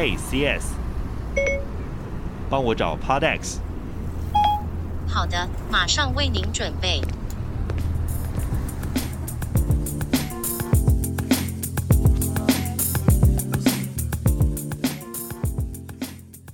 Hey CS，帮我找 Podex。好的，马上为您准备。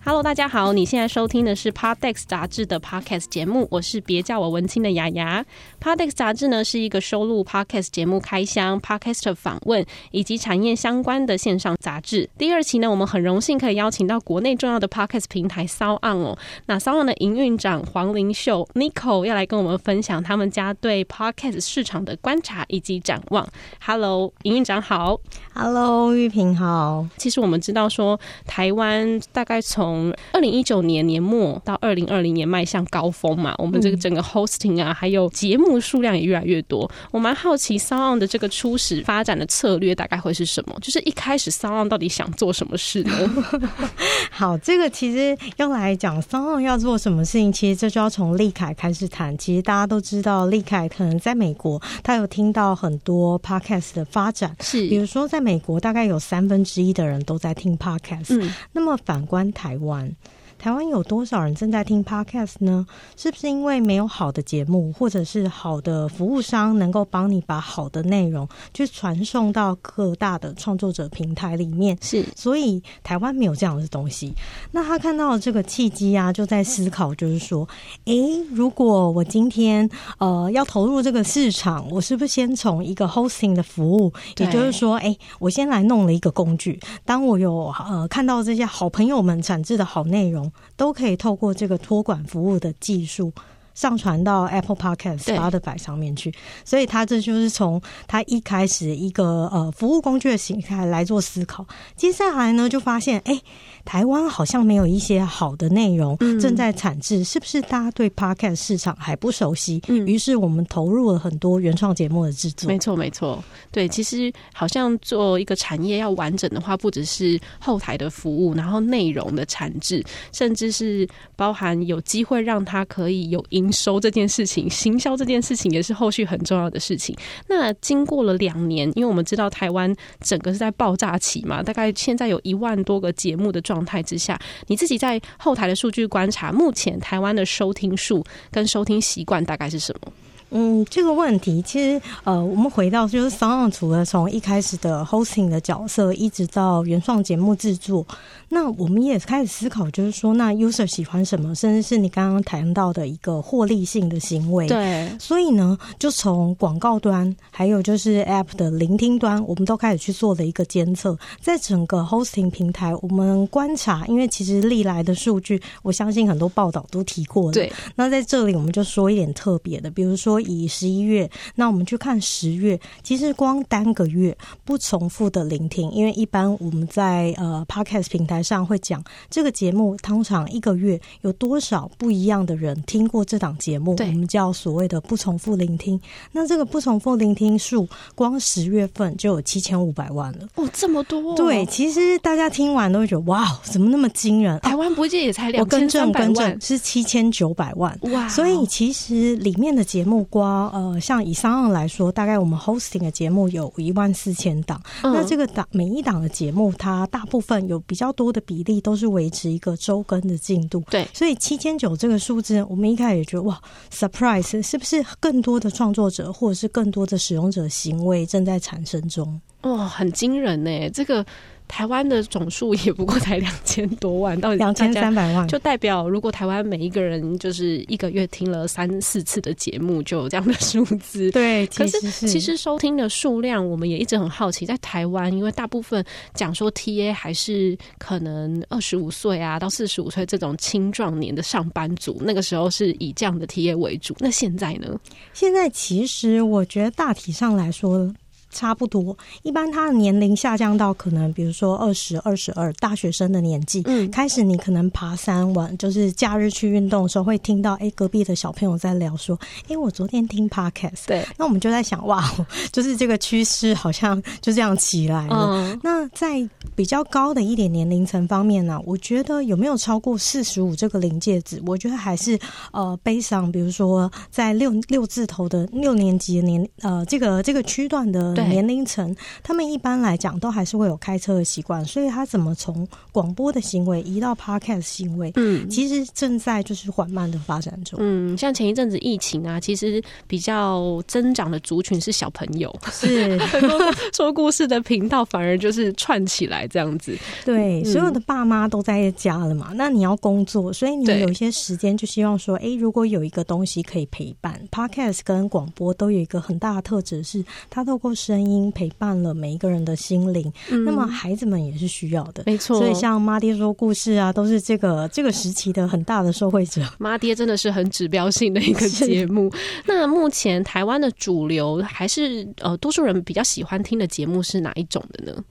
Hello，大家好，你现在收听的是 Podex 杂志的 Podcast 节目，我是别叫我文青的雅雅。Podex 杂志呢是一个收录 Podcast 节目开箱、Podcast 访问以及产业相关的线上杂志。第二期呢，我们很荣幸可以邀请到国内重要的 Podcast 平台 SoundOn 哦。那 SoundOn 的营运长黄玲秀 Nico 要来跟我们分享他们家对 Podcast 市场的观察以及展望。Hello，营运长好。Hello，玉萍好。其实我们知道说，台湾大概从从二零一九年年末到二零二零年迈向高峰嘛，我们这个整个 hosting 啊，还有节目数量也越来越多。我蛮好奇 SoundOn 的这个初始发展的策略大概会是什么？就是一开始 SoundOn 到底想做什么事呢？好，这个其实要来讲 SoundOn 要做什么事情，其实这就要从利凯开始谈。其实大家都知道，利凯可能在美国，他有听到很多 podcast 的发展，是比如说在美国，大概有三分之一的人都在听 podcast。嗯，那么反观台湾。One 台湾有多少人正在听 Podcast 呢？是不是因为没有好的节目，或者是好的服务商能够帮你把好的内容去传送到各大的创作者平台里面？是，所以台湾没有这样的东西。那他看到了这个契机啊，就在思考，就是说，诶，如果我今天呃要投入这个市场，我是不是先从一个 hosting 的服务？也就是说，诶，我先来弄了一个工具。当我有呃看到这些好朋友们产制的好内容。都可以透过这个托管服务的技术上传到 Apple Podcast、Spotify 上面去，所以他这就是从他一开始一个呃服务工具的形态来做思考。接下来呢，就发现哎。诶台湾好像没有一些好的内容正在产制，嗯，是不是大家对 Podcast 市场还不熟悉？嗯，于是我们投入了很多原创节目的制作。没错，没错。对，其实好像做一个产业要完整的话，不只是后台的服务，然后内容的产制，甚至是包含有机会让它可以有营收这件事情，行销这件事情也是后续很重要的事情。那经过了两年，因为我们知道台湾整个是在爆炸期嘛，大概现在有一万多个节目的状。状态之下，你自己在后台的数据观察，目前台湾的收听数跟收听习惯大概是什么？嗯，这个问题其实呃，我们回到就是 s o n 除了从一开始的 hosting 的角色，一直到原创节目制作。那我们也开始思考，就是说，那 user 喜欢什么，甚至是你刚刚谈到的一个获利性的行为。对，所以呢，就从广告端，还有就是 app 的聆听端，我们都开始去做了一个监测。在整个 hosting 平台，我们观察，因为其实历来的数据，我相信很多报道都提过了。对，那在这里我们就说一点特别的，比如说以十一月，那我们去看十月，其实光单个月不重复的聆听，因为一般我们在呃 podcast 平台。台上会讲这个节目，通常一个月有多少不一样的人听过这档节目？我们叫所谓的不重复聆听。那这个不重复聆听数，光十月份就有七千五百万了。哦，这么多！对，其实大家听完都会觉得哇，怎么那么惊人？台湾不也才两千三百万？是七千九百万。哇！所以其实里面的节目光呃，像以 SoundOn 来说，大概我们 hosting 的节目有一万四千档。那这个档每一档的节目，它大部分有比较多。的比例都是维持一个周更的进度，对，所以七千九这个数字，我们一开始也觉得哇，surprise，是不是更多的创作者或者是更多的使用者行为正在产生中？哇，很惊人呢，这个。台湾的总数 也不过才两千多万，到两千三百万，就代表如果台湾每一个人就是一个月听了三四次的节目，就有这样的数字。对，可是其实收听的数量，我们也一直很好奇，在台湾，因为大部分讲说 TA 还是可能二十五岁啊到四十五岁这种青壮年的上班族，那个时候是以这样的 TA 为主。那现在呢？现在其实我觉得大体上来说。差不多，一般他的年龄下降到可能，比如说二十二十二，大学生的年纪，嗯，开始你可能爬山玩，就是假日去运动的时候，会听到，哎、欸，隔壁的小朋友在聊说，哎、欸，我昨天听 podcast，对，那我们就在想，哇，就是这个趋势好像就这样起来了。嗯、那在比较高的一点年龄层方面呢、啊，我觉得有没有超过四十五这个临界值？我觉得还是呃，悲伤，比如说在六六字头的六年级的年，呃，这个这个区段的。年龄层，他们一般来讲都还是会有开车的习惯，所以他怎么从广播的行为移到 podcast 行为，嗯，其实正在就是缓慢的发展中。嗯，像前一阵子疫情啊，其实比较增长的族群是小朋友，是。很多说故事的频道反而就是串起来这样子。对，所有的爸妈都在家了嘛，那你要工作，所以你有一些时间就希望说，哎、欸，如果有一个东西可以陪伴，podcast 跟广播都有一个很大的特质，是它透过声音陪伴了每一个人的心灵。嗯、那么孩子们也是需要的，没错。所以像妈爹说故事啊，都是这个这个时期的很大的受惠者。妈爹真的是很指标性的一个节目。那目前台湾的主流还是呃，多数人比较喜欢听的节目是哪一种的呢？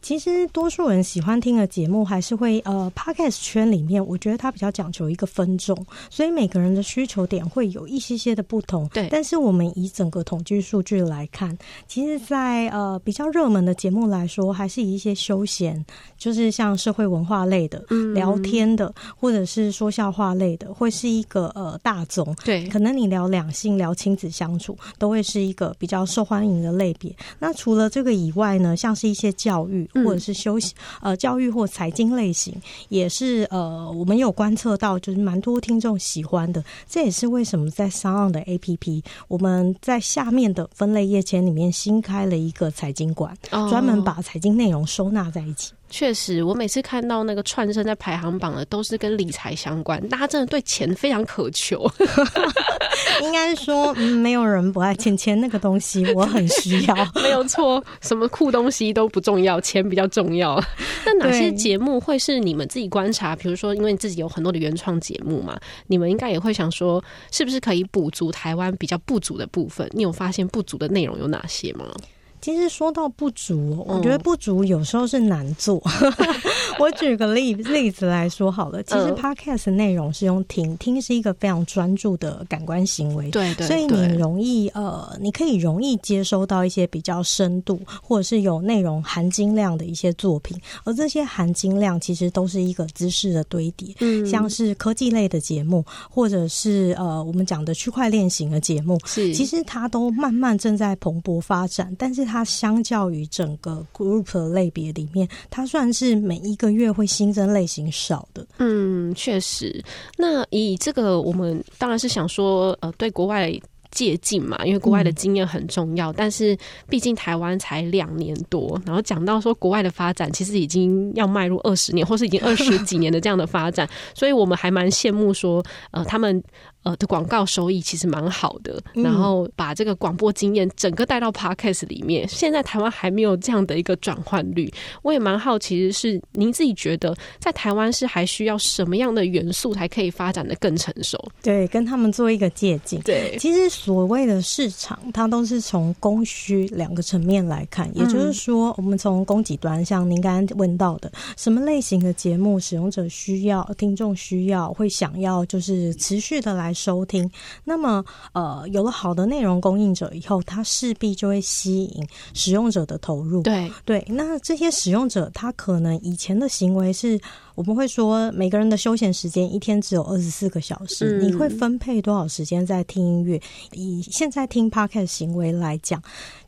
其实多数人喜欢听的节目还是会呃，Podcast 圈里面，我觉得它比较讲求一个分众，所以每个人的需求点会有一些些的不同。对，但是我们以整个统计数据来看，其实在呃比较热门的节目来说，还是以一些休闲，就是像社会文化类的、嗯、聊天的，或者是说笑话类的，会是一个呃大宗。对，可能你聊两性、聊亲子相处，都会是一个比较受欢迎的类别。那除了这个以外呢，像是一些教育。或者是休息呃教育或财经类型，也是呃我们有观测到，就是蛮多听众喜欢的。这也是为什么在 SoundOn 的 APP，我们在下面的分类页签里面新开了一个财经馆，专门把财经内容收纳在一起。确实，我每次看到那个串升在排行榜的，都是跟理财相关。大家真的对钱非常渴求。应该说，嗯，没有人不爱钱，钱那个东西我很需要。没有错，什么酷东西都不重要，钱比较重要。那哪些节目会是你们自己观察？比如说，因为你自己有很多的原创节目嘛，你们应该也会想说，是不是可以补足台湾比较不足的部分？你有发现不足的内容有哪些吗？其实说到不足，我觉得不足有时候是难做。嗯、我举个例例子来说好了，其实 podcast 内容是用听，听是一个非常专注的感官行为，对对，所以你容易呃，你可以容易接收到一些比较深度或者是有内容含金量的一些作品，而这些含金量其实都是一个知识的堆叠，嗯，像是科技类的节目，或者是呃我们讲的区块链型的节目，是其实它都慢慢正在蓬勃发展，但是。它它相较于整个 group 类别里面，它算是每一个月会新增类型少的。嗯，确实。那以这个，我们当然是想说，呃，对国外借鉴嘛，因为国外的经验很重要。但是毕竟台湾才两年多，然后讲到说国外的发展，其实已经要迈入二十年，或是已经二十几年的这样的发展，所以我们还蛮羡慕说，呃，他们。呃的广告收益其实蛮好的，然后把这个广播经验整个带到 Podcast 里面。现在台湾还没有这样的一个转换率，我也蛮好奇的是，您自己觉得在台湾是还需要什么样的元素才可以发展的更成熟？对，跟他们做一个借鉴。对，其实所谓的市场，它都是从供需两个层面来看，也就是说，我们从供给端，像您刚刚问到的，什么类型的节目使用者需要、听众需要、会想要，就是持续的来。来收听，那么呃，有了好的内容供应者以后，他势必就会吸引使用者的投入。对对，那这些使用者，他可能以前的行为是，我们会说，每个人的休闲时间一天只有二十四个小时，嗯，你会分配多少时间在听音乐？以现在听 Podcast 行为来讲，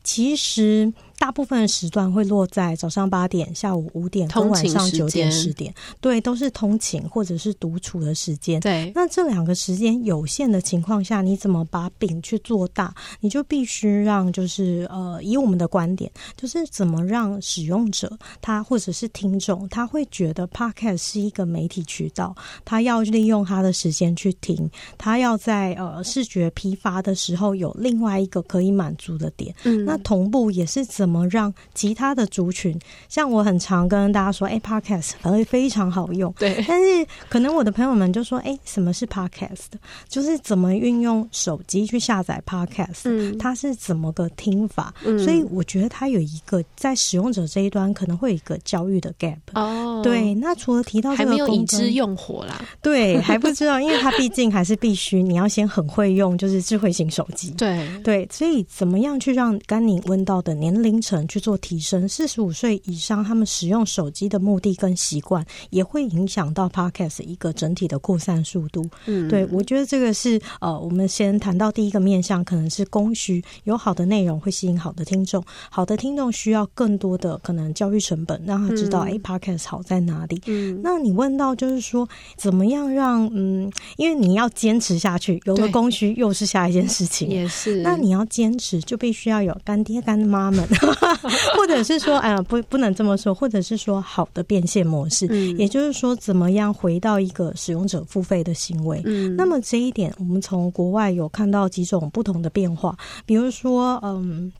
其实。大部分的时段会落在早上八点、下午五点跟晚上九点、十点，对，都是通勤或者是独处的时间。对，那这两个时间有限的情况下，你怎么把饼去做大？你就必须让，就是呃，以我们的观点，就是怎么让使用者他或者是听众，他会觉得 Podcast 是一个媒体渠道，他要利用他的时间去听，他要在呃视觉批发的时候有另外一个可以满足的点。嗯，那同步也是怎么。怎么让其他的族群，像我很常跟大家说，哎，Podcast 反而非常好用。对，但是可能我的朋友们就说，哎，什么是 Podcast？就是怎么运用手机去下载 Podcast？嗯，它是怎么个听法？嗯，所以我觉得它有一个在使用者这一端可能会有一个教育的 gap。哦，对。那除了提到这个还没有已知用火啦，对，还不知道，因为它毕竟还是必须你要先很会用，就是智慧型手机。对对，所以怎么样去让甘宁问到的年龄龄层去做提升。四十五岁以上，他们使用手机的目的跟习惯，也会影响到 Podcast 一个整体的扩散速度。嗯，对，我觉得这个是呃，我们先谈到第一个面向，可能是供需，有好的内容会吸引好的听众，好的听众需要更多的可能教育成本，让他知道哎、嗯、Podcast 好在哪里。嗯，那你问到就是说，怎么样让嗯，因为你要坚持下去，有了供需又是下一件事情，也是。那你要坚持，就必须要有干爹干妈们，或者是说，哎呀，不，不能这么说，或者是说好的变现模式，嗯，也就是说，怎么样回到一个使用者付费的行为。嗯，那么这一点，我们从国外有看到几种不同的变化，比如说，嗯。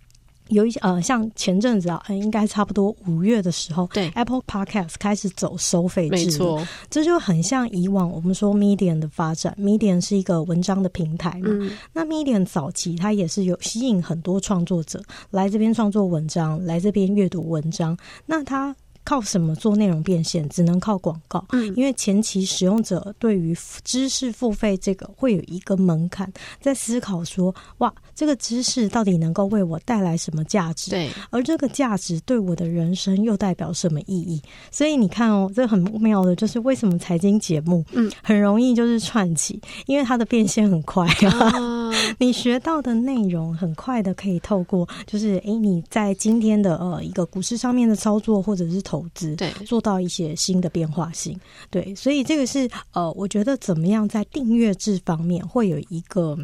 有一些呃，像前阵子啊，应该差不多五月的时候，对。Apple Podcast 开始走收费制，没错，这就很像以往我们说 Medium 的发展，Medium 是一个文章的平台嘛，嗯、那 Medium 早期它也是有吸引很多创作者来这边创作文章，来这边阅读文章，那它。靠什么做内容变现？只能靠广告。嗯，因为前期使用者对于知识付费这个会有一个门槛，在思考说：哇，这个知识到底能够为我带来什么价值？对，而这个价值对我的人生又代表什么意义？所以你看哦，这很妙的，就是为什么财经节目嗯很容易就是串起，因为它的变现很快啊。哦、你学到的内容很快的可以透过，就是哎你在今天的呃一个股市上面的操作，或者是投资，对，做到一些新的变化性，对，所以这个是呃，我觉得怎么样在订阅制方面会有一个。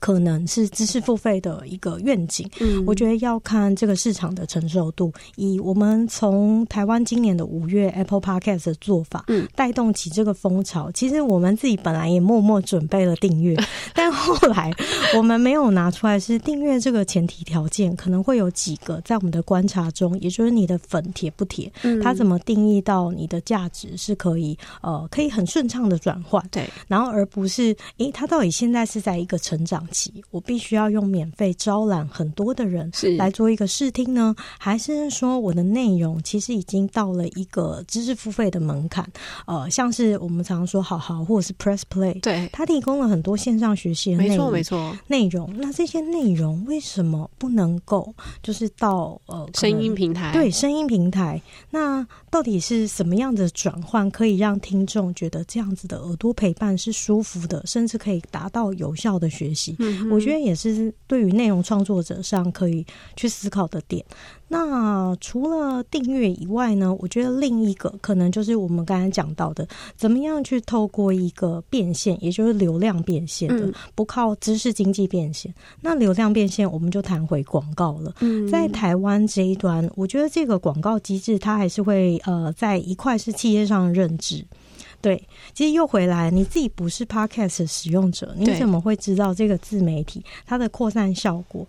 可能是知识付费的一个愿景，嗯，我觉得要看这个市场的承受度。以我们从台湾今年的五月 Apple Podcast 的做法，嗯，带动起这个风潮。其实我们自己本来也默默准备了订阅，但后来我们没有拿出来。是订阅这个前提条件可能会有几个，在我们的观察中，也就是你的粉铁不铁，嗯，它怎么定义到你的价值是可以呃可以很顺畅的转换，对，然后而不是诶，它到底现在是在一个成长。我必须要用免费招揽很多的人来做一个试听呢，还是说我的内容其实已经到了一个知识付费的门槛？呃，像是我们常常说好好或者是 Press Play，对，它提供了很多线上学习的内容，没错没错，内容。那这些内容为什么不能够就是到呃声音平台？对，声音平台。那到底是什么样的转换可以让听众觉得这样子的耳朵陪伴是舒服的，甚至可以达到有效的学习？我觉得也是对于内容创作者上可以去思考的点。那除了订阅以外呢，我觉得另一个可能就是我们刚才讲到的，怎么样去透过一个变现，也就是流量变现的，不靠知识经济变现。那流量变现，我们就谈回广告了。在台湾这一端，我觉得这个广告机制它还是会呃，在一块是企业上认知。对，其实又回来，你自己不是 Podcast 的使用者，你怎么会知道这个自媒体它的扩散效果？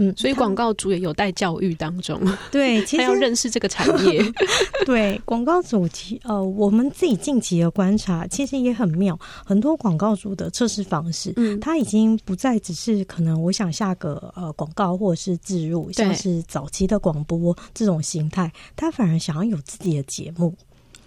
嗯，所以广告主也有待教育当中。对，其实要认识这个产业。对，广告主其呃，我们自己近期的观察，其实也很妙。很多广告主的测试方式，嗯，他已经不再只是可能我想下个呃广告或者是置入，像是早期的广播这种形态，他反而想要有自己的节目。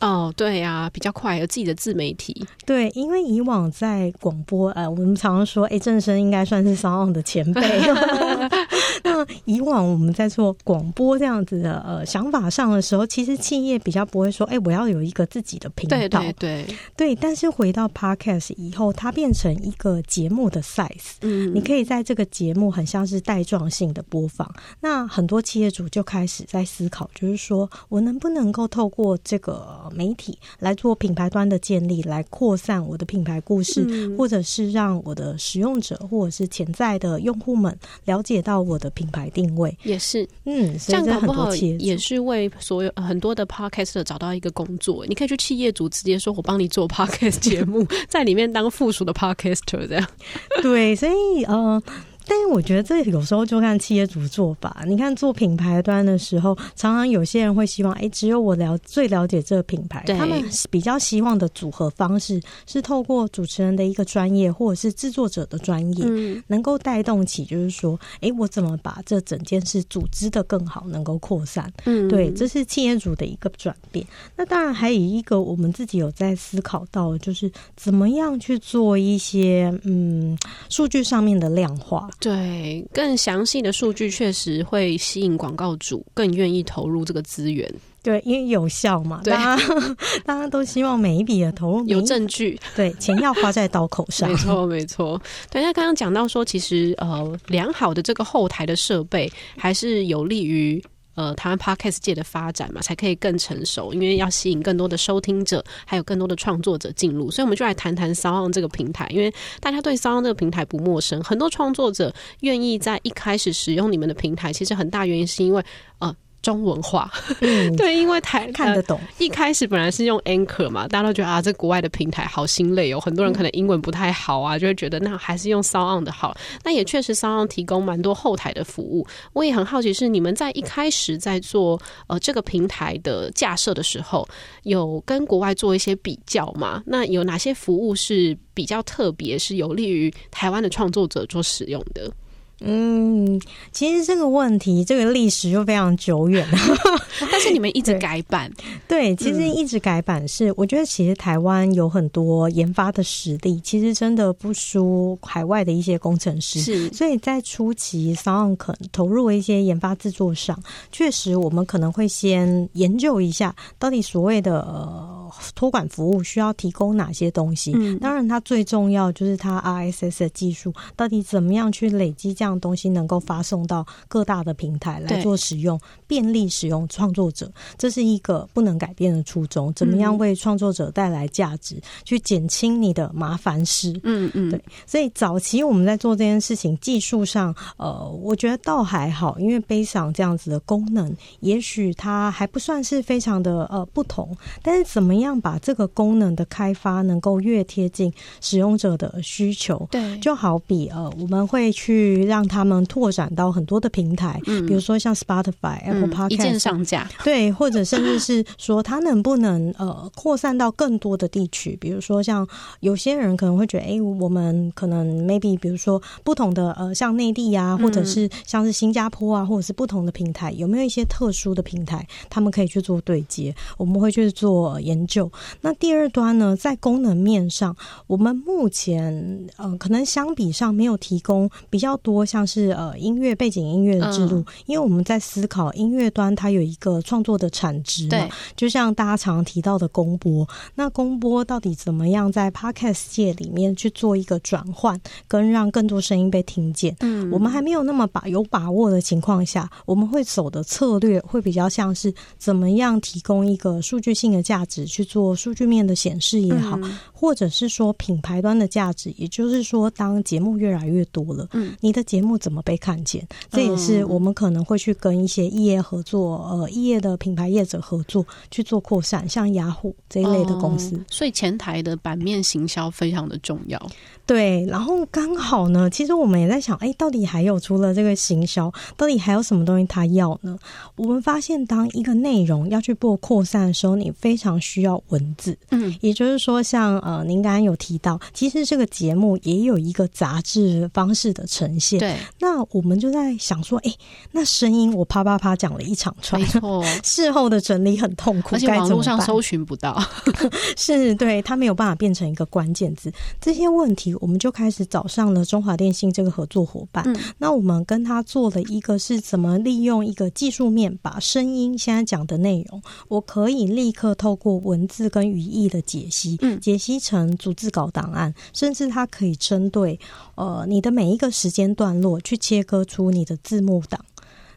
哦，对呀、啊，比较快，有自己的自媒体。对，因为以往在广播，呃，我们常常说，哎，正声应该算是 SoundOn 的前辈。那以往我们在做广播这样子的呃想法上的时候，其实企业比较不会说，哎，我要有一个自己的频道。对对对，对。但是回到 Podcast 以后，它变成一个节目的 size。嗯，你可以在这个节目很像是带状性的播放。那很多企业主就开始在思考，就是说我能不能够透过这个。媒体来做品牌端的建立，来扩散我的品牌故事，嗯，或者是让我的使用者或者是潜在的用户们了解到我的品牌定位。也是，嗯，这样搞不好也是为所有很多的 podcaster 找到一个工作。你可以去企业主直接说，我帮你做 podcast 节目，在里面当附属的 podcaster 这样。对，所以呃。但是我觉得这有时候就看企业主做法。你看做品牌端的时候，常常有些人会希望，哎，只有我了最了解这个品牌。他们比较希望的组合方式是透过主持人的一个专业，或者是制作者的专业，嗯，能够带动起，就是说，哎，我怎么把这整件事组织的更好，能够扩散。嗯，对，这是企业主的一个转变。那当然还有一个我们自己有在思考到，就是怎么样去做一些嗯数据上面的量化。对，更详细的数据确实会吸引广告主更愿意投入这个资源。对，因为有效嘛，大家 大家都希望每一笔的投入有证据，对，钱要花在刀口上。没错，没错。对，那刚刚讲到说，其实呃，良好的这个后台的设备还是有利于。呃，台湾 Podcast 界的发展嘛，才可以更成熟，因为要吸引更多的收听者，还有更多的创作者进入，所以我们就来谈谈 s o n 这个平台，因为大家对骚浪这个平台不陌生，很多创作者愿意在一开始使用你们的平台，其实很大原因是因为呃。中文化，嗯、对，因为台看得懂、呃。一开始本来是用 Anchor 嘛，大家都觉得啊，这国外的平台好心累哦。很多人可能英文不太好啊，就会觉得那还是用 SoundOn 的好。那也确实，SoundOn 提供蛮多后台的服务。我也很好奇，是你们在一开始在做呃这个平台的架设的时候，有跟国外做一些比较吗？那有哪些服务是比较特别，是有利于台湾的创作者做使用的？嗯，其实这个问题，这个历史就非常久远 了，但是你们一直改版。对，对，其实一直改版是，嗯、我觉得其实台湾有很多研发的实力，其实真的不输海外的一些工程师。是，所以在初期，SoundOn 可投入一些研发制作上，确实我们可能会先研究一下，到底所谓的呃托管服务需要提供哪些东西。嗯，当然它最重要就是它 RSS 的技术，到底怎么样去累积这样。东西能够发送到各大的平台来做使用，便利使用创作者，这是一个不能改变的初衷。怎么样为创作者带来价值，去减轻你的麻烦事？嗯嗯，对。所以早期我们在做这件事情，技术上，呃，我觉得倒还好，因为悲伤这样子的功能，也许它还不算是非常的呃不同。但是怎么样把这个功能的开发能够越贴近使用者的需求？对，就好比呃，我们会去让让他们拓展到很多的平台，嗯，比如说像 Spotify、嗯、Apple Podcast 一键上架，对，或者甚至是说它能不能呃扩散到更多的地区，比如说像有些人可能会觉得，哎、欸，我们可能 maybe 比如说不同的呃像内地啊，或者是像是新加坡啊，或者是不同的平台，有没有一些特殊的平台，他们可以去做对接？我们会去做研究。那第二端呢，在功能面上，我们目前呃可能相比上没有提供比较多。像是呃音乐背景音乐的制度，嗯、因为我们在思考音乐端它有一个创作的产值嘛，就像大家常常提到的公播，那公播到底怎么样在 Podcast 界里面去做一个转换，跟让更多声音被听见？嗯，我们还没有那么把有把握的情况下，我们会走的策略会比较像是怎么样提供一个数据性的价值去做数据面的显示也好，嗯、或者是说品牌端的价值，也就是说当节目越来越多了，嗯，你的节节目怎么被看见？这也是我们可能会去跟一些业合作，呃，业的品牌业者合作去做扩散，像雅虎这一类的公司。哦，所以前台的版面行销非常的重要。对，然后刚好呢，其实我们也在想，哎，到底还有除了这个行销，到底还有什么东西他要呢？我们发现，当一个内容要去做扩散的时候，你非常需要文字。嗯，也就是说，像呃，您刚刚有提到，其实这个节目也有一个杂志方式的呈现。对。那我们就在想说，哎，那声音我啪啪啪讲了一场串，没错，事后的整理很痛苦，而且网络上搜寻不到，是对，它没有办法变成一个关键字。这些问题，我们就开始找上了中华电信这个合作伙伴。嗯，那我们跟他做了一个是怎么利用一个技术面，把声音现在讲的内容，我可以立刻透过文字跟语义的解析，嗯，解析成逐字稿档案，甚至它可以针对呃你的每一个时间段。落去切割出你的字幕档，oh.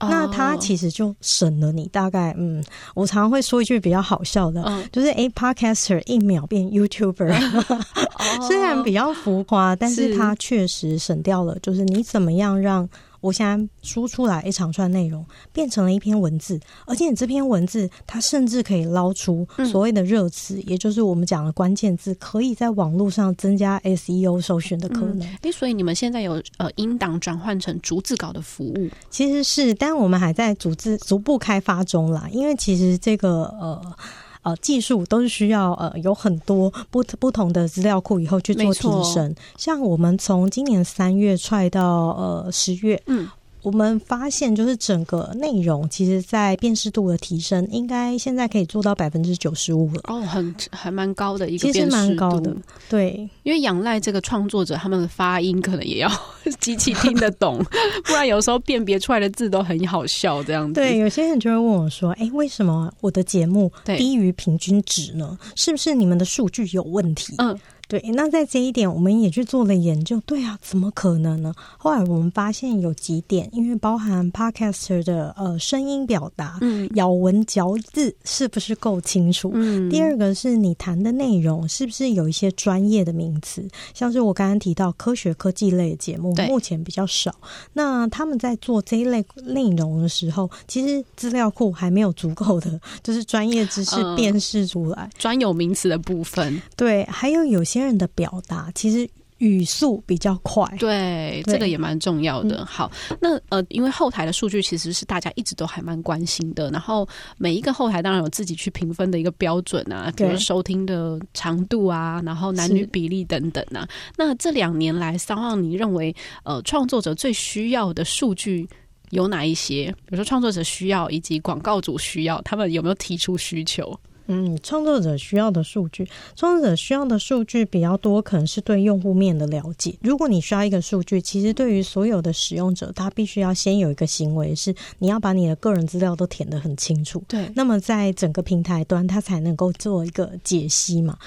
那它其实就省了你大概嗯，我常常会说一句比较好笑的，oh. 就是哎，Podcaster 一秒变 YouTuber，oh. 虽然比较浮夸，但是它确实省掉了，就是你怎么样让。我现在输出来一长串内容，变成了一篇文字，而且你这篇文字它甚至可以捞出所谓的热词，嗯、也就是我们讲的关键字，可以在网络上增加 SEO 搜寻的可能。哎、嗯，所以你们现在有呃音档转换成逐字稿的服务，其实是，但我们还在逐字逐步开发中啦，因为其实这个呃。呃，技术都是需要呃有很多不不同的资料库以后去做提升。像我们从今年三月踹到呃十月，嗯。我们发现就是整个内容，其实在辨识度的提升，应该现在可以做到百分之九十五了。哦，很还蛮高的一个辨识度，其实蛮高的。对，因为仰赖这个创作者他们的发音，可能也要 机器听得懂，不然有时候辨别出来的字都很好笑这样子。对，有些人就会问我说：“哎，为什么我的节目低于平均值呢？是不是你们的数据有问题？”嗯。对，那在这一点，我们也去做了研究。对啊，怎么可能呢？后来我们发现有几点，因为包含 Podcaster 的呃声音表达，嗯，咬文嚼字是不是够清楚？嗯，第二个是你谈的内容是不是有一些专业的名词，像是我刚刚提到科学科技类的节目，目前比较少。那他们在做这一类内容的时候，其实资料库还没有足够的，就是专业知识辨识出来、呃、专有名词的部分。对，还有有些。别人的表达其实语速比较快，对，对这个也蛮重要的。嗯、好，那呃，因为后台的数据其实是大家一直都还蛮关心的，然后每一个后台当然有自己去评分的一个标准啊，比如收听的长度啊，然后男女比例等等啊。那这两年来，SoundOn 你认为呃，创作者最需要的数据有哪一些？比如说创作者需要，以及广告主需要，他们有没有提出需求？嗯，创作者需要的数据，创作者需要的数据比较多，可能是对用户面的了解。如果你需要一个数据，其实对于所有的使用者，他必须要先有一个行为，是你要把你的个人资料都填得很清楚。对，那么在整个平台端，他才能够做一个解析嘛。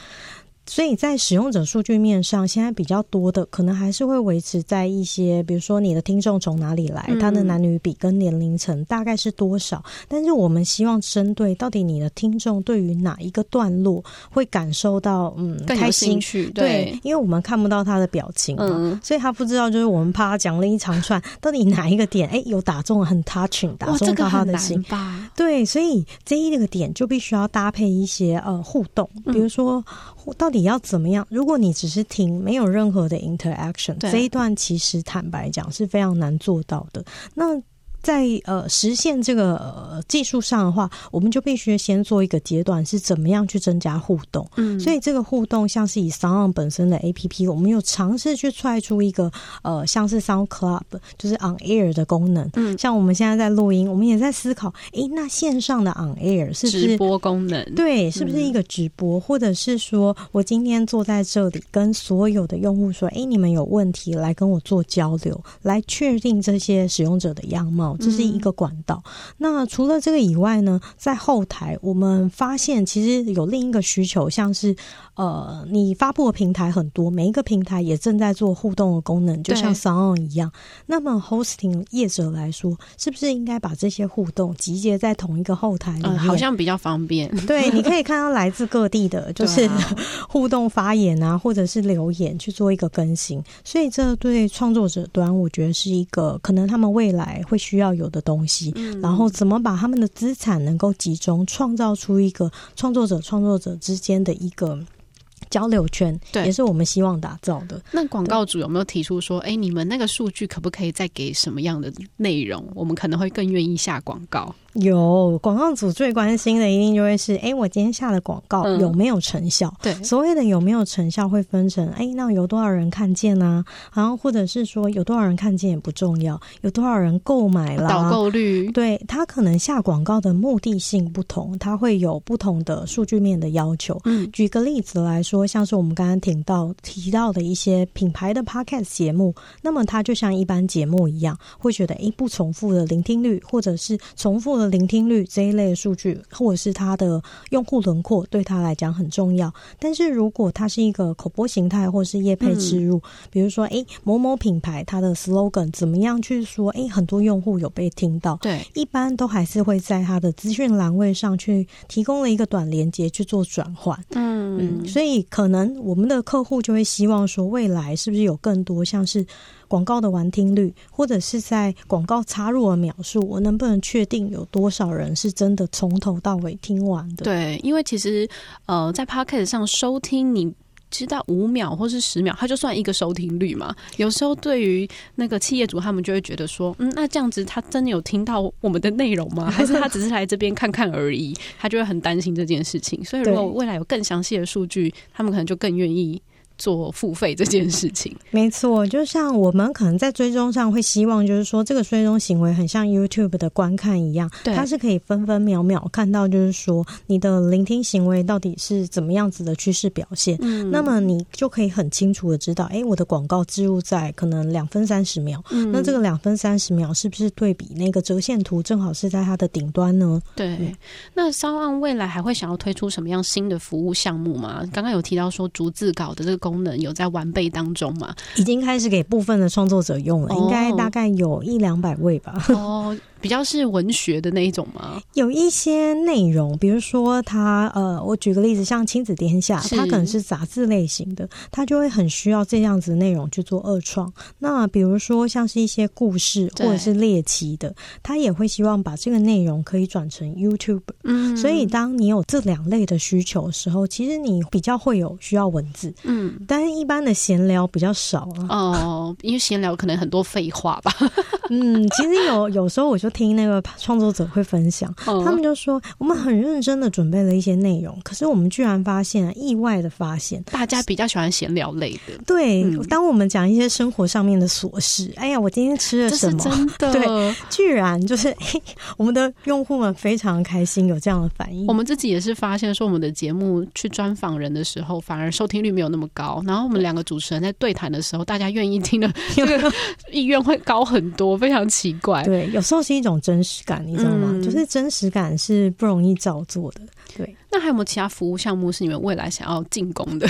所以在使用者数据面上，现在比较多的可能还是会维持在一些，比如说你的听众从哪里来，嗯、他的男女比跟年龄层大概是多少。但是我们希望针对到底你的听众对于哪一个段落会感受到嗯开心对，对，因为我们看不到他的表情嘛，嗯，所以他不知道就是我们怕他讲了一长串，到底哪一个点哎有打中很 touching 打中到他的心吧？对，所以这一个点就必须要搭配一些呃互动，比如说。到底要怎么样？如果你只是听，没有任何的 interaction，这一段其实坦白讲是非常难做到的。那在呃实现这个、呃、技术上的话，我们就必须先做一个阶段，是怎么样去增加互动。嗯，所以这个互动像是以 SoundOn 本身的 APP，我们有尝试去踹出一个呃像是 Sound Club，就是 On Air 的功能。嗯，像我们现在在录音，我们也在思考，诶，那线上的 On Air 是不是直播功能？对，是不是一个直播，嗯、或者是说我今天坐在这里，跟所有的用户说，诶，你们有问题来跟我做交流，来确定这些使用者的样貌。这是一个管道。嗯。那除了这个以外呢，在后台我们发现其实有另一个需求，像是呃，你发布的平台很多，每一个平台也正在做互动的功能，就像 SoundOn 一样。那么 Hosting 业者来说，是不是应该把这些互动集结在同一个后台里面？嗯，好像比较方便。对，你可以看到来自各地的，就是 互动发言啊，或者是留言去做一个更新。所以这对创作者端，我觉得是一个可能他们未来会需要有的东西，然后怎么把他们的资产能够集中，创造出一个创作者创作者之间的一个交流圈，对，也是我们希望打造的。那广告主有没有提出说，哎，你们那个数据可不可以再给什么样的内容？我们可能会更愿意下广告。有广告组最关心的一定就会是，哎，我今天下的广告有没有成效？嗯、对，所谓的有没有成效会分成，哎，那有多少人看见呢、啊？然后或者是说有多少人看见也不重要，有多少人购买了？导购率。对，他可能下广告的目的性不同，他会有不同的数据面的要求。嗯，举个例子来说，像是我们刚刚听到提到的一些品牌的 podcast 节目，那么它就像一般节目一样，会觉得，哎，不重复的聆听率，或者是重复的。聆听率这一类的数据，或者是它的用户轮廓，对他来讲很重要。但是如果它是一个口播形态，或是业配植入，嗯、比如说，哎，某某品牌它的 slogan 怎么样去说？哎，很多用户有被听到。对，一般都还是会在它的资讯栏位上去提供了一个短连接去做转换。嗯嗯，所以可能我们的客户就会希望说，未来是不是有更多像是。广告的完听率，或者是在广告插入的描述，我能不能确定有多少人是真的从头到尾听完的？对，因为其实呃，在 Podcast 上收听，你知道五秒或是十秒，它就算一个收听率嘛。有时候对于那个企业主，他们就会觉得说，嗯，那这样子他真的有听到我们的内容吗？还是他只是来这边看看而已？他就会很担心这件事情。所以如果未来有更详细的数据，他们可能就更愿意。做付费这件事情。没错，就像我们可能在追踪上会希望，就是说这个追踪行为很像 YouTube 的观看一样，对，它是可以分分秒秒看到，就是说你的聆听行为到底是怎么样子的趋势表现。嗯，那么你就可以很清楚的知道，哎，我的广告植入在可能两分三十秒，嗯，那这个两分三十秒是不是对比那个折线图正好是在它的顶端呢？对，嗯、那 SoundOn 未来还会想要推出什么样新的服务项目吗？刚刚有提到说逐字稿的这个功能有在完备当中吗？已经开始给部分的创作者用了，哦、应该大概有一两百位吧。哦。比较是文学的那一种吗？有一些内容，比如说他呃，我举个例子，像亲子天下，它可能是杂志类型的，它就会很需要这样子的内容去做二创。那比如说像是一些故事或者是猎奇的，他也会希望把这个内容可以转成 YouTube。嗯，所以当你有这两类的需求的时候，其实你比较会有需要文字。嗯，但是一般的闲聊比较少啊。哦，因为闲聊可能很多废话吧。嗯，其实有有时候我就听那个创作者会分享，嗯、他们就说我们很认真的准备了一些内容，可是我们居然发现意外的发现，大家比较喜欢闲聊类的。对，嗯、当我们讲一些生活上面的琐事，哎呀，我今天吃了什么？真的，对，居然就是嘿，我们的用户们非常开心，有这样的反应。我们自己也是发现说，我们的节目去专访人的时候，反而收听率没有那么高。然后我们两个主持人在对谈的时候，大家愿意听的 这个意愿会高很多。非常奇怪，对，有时候是一种真实感，你知道吗？嗯、就是真实感是不容易造作的。对，那还有没有其他服务项目是你们未来想要进攻的？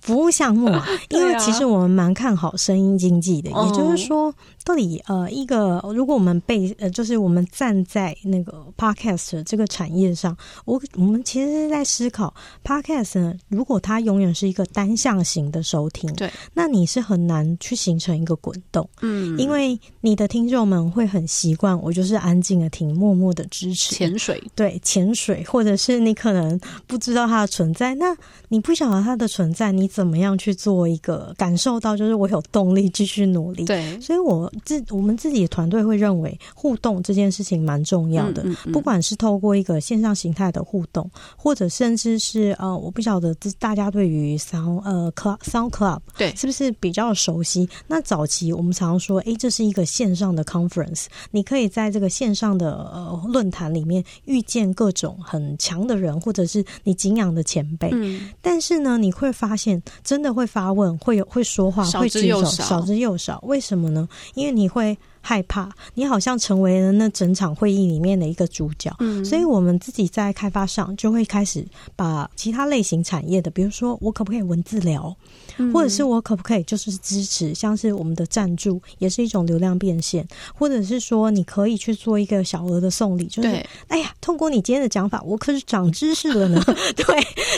服务项目啊，因为其实我们蛮看好声音经济的，啊、也就是说，到底呃，一个如果我们被呃，就是我们站在那个 podcast 这个产业上，我我们其实是在思考 podcast 呢，如果它永远是一个单向型的收听，对，那你是很难去形成一个滚动，嗯，因为你的听众们会很习惯，我就是安静的听，默默的支持，潜水，对，潜水，或者是你可能不知道它的存在，那你不晓得它的存在，你。怎么样去做一个感受到，就是我有动力继续努力。对，所以我自我们自己的团队会认为互动这件事情蛮重要的。嗯嗯嗯、不管是透过一个线上形态的互动，或者甚至是呃，我不晓得大家对于 Sound 呃 Club Sound Club 对是不是比较熟悉？那早期我们常常说，哎，这是一个线上的 conference，你可以在这个线上的呃论坛里面遇见各种很强的人，或者是你敬仰的前辈。嗯，但是呢，你会发现。真的会发问，会有会说话，会举手，少之又少。为什么呢？因因为你会。害怕，你好像成为了那整场会议里面的一个主角。嗯，所以我们自己在开发上就会开始把其他类型产业的，比如说我可不可以文字聊，嗯、或者是我可不可以就是支持，像是我们的赞助也是一种流量变现，或者是说你可以去做一个小额的送礼，就是哎呀，通过你今天的讲法，我可是长知识了呢。对，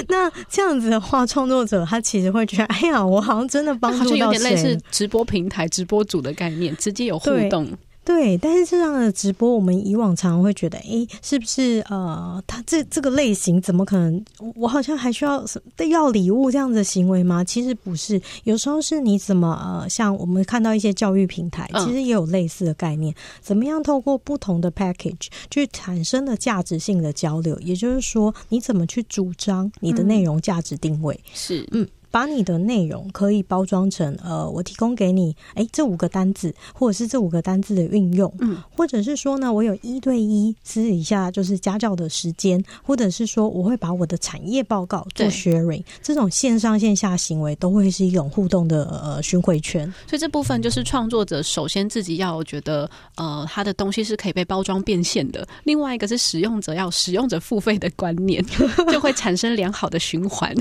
那这样子的话，创作者他其实会觉得，哎呀，我好像真的帮助到谁，有点类似直播平台、直播主的概念，直接有互动。对，但是这样的直播，我们以往常常会觉得，哎，是不是呃，他这这个类型怎么可能？我好像还需要要礼物这样的行为吗？其实不是，有时候是你怎么呃，像我们看到一些教育平台，其实也有类似的概念，嗯、怎么样透过不同的 package 去产生的价值性的交流，也就是说，你怎么去主张你的内容价值定位？嗯、是，嗯。把你的内容可以包装成，呃，我提供给你，哎，这五个单字，或者是这五个单字的运用，嗯，或者是说呢，我有一对一私底下就是家教的时间，或者是说我会把我的产业报告做 sharing，这种线上线下行为都会是一种互动的呃巡回圈。所以这部分就是创作者首先自己要觉得，呃，他的东西是可以被包装变现的。另外一个是使用者要使用者付费的观念，就会产生良好的循环。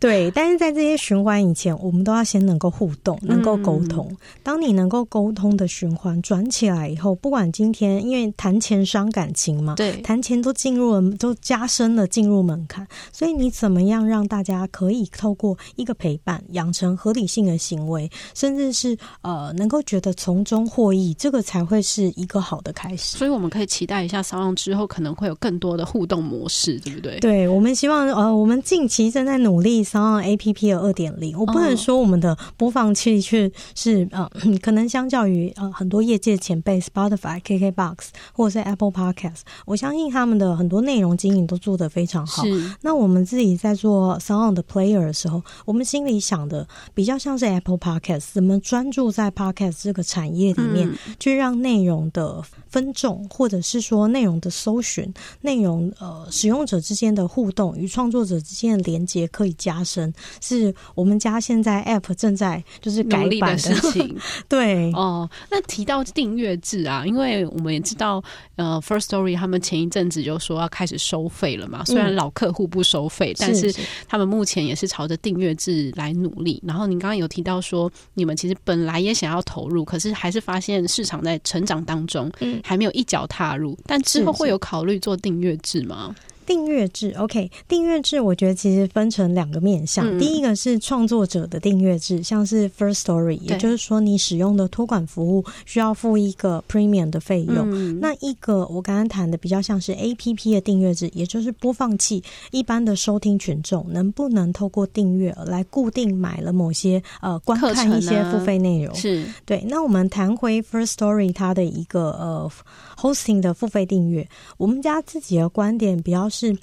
对，但是在这些循环以前，我们都要先能够互动，能够沟通。嗯、当你能够沟通的循环转起来以后，不管今天因为谈钱伤感情嘛，对，谈钱都进入了，都加深了进入门槛。所以你怎么样让大家可以透过一个陪伴，养成合理性的行为，甚至是呃能够觉得从中获益，这个才会是一个好的开始。所以我们可以期待一下，SoundOn 之后可能会有更多的互动模式，对不对？对，我们希望呃，我们近期正在努力。SoundOn APP 的二点零，我不能说我们的播放器却是呃，可能相较于呃很多业界前辈 Spotify、KKBox 或者是 Apple Podcast，我相信他们的很多内容经营都做得非常好。那我们自己在做 SoundOn 的 Player 的时候，我们心里想的比较像是 Apple Podcast，怎么专注在 Podcast 这个产业里面，嗯、去让内容的分众，或者是说内容的搜寻、内容呃使用者之间的互动与创作者之间的连接可以加深，是我们家现在 App 正在就是改版的，的事情。对哦，那提到订阅制啊，因为我们也知道，呃，First Story 他们前一阵子就说要开始收费了嘛。虽然老客户不收费，嗯，但是他们目前也是朝着订阅制来努力。然后您刚刚有提到说，你们其实本来也想要投入，可是还是发现市场在成长当中，嗯，还没有一脚踏入。但之后会有考虑做订阅制吗？订阅制，OK，订阅制，我觉得其实分成两个面向。嗯、第一个是创作者的订阅制，像是 First Story，也就是说你使用的托管服务需要付一个 Premium 的费用。嗯、那一个我刚刚谈的比较像是 APP 的订阅制，也就是播放器一般的收听群众能不能透过订阅来固定买了某些呃观看一些付费内容？是对。那我们谈回 First Story 它的一个呃 Hosting 的付费订阅，我们家自己的观点比较。是，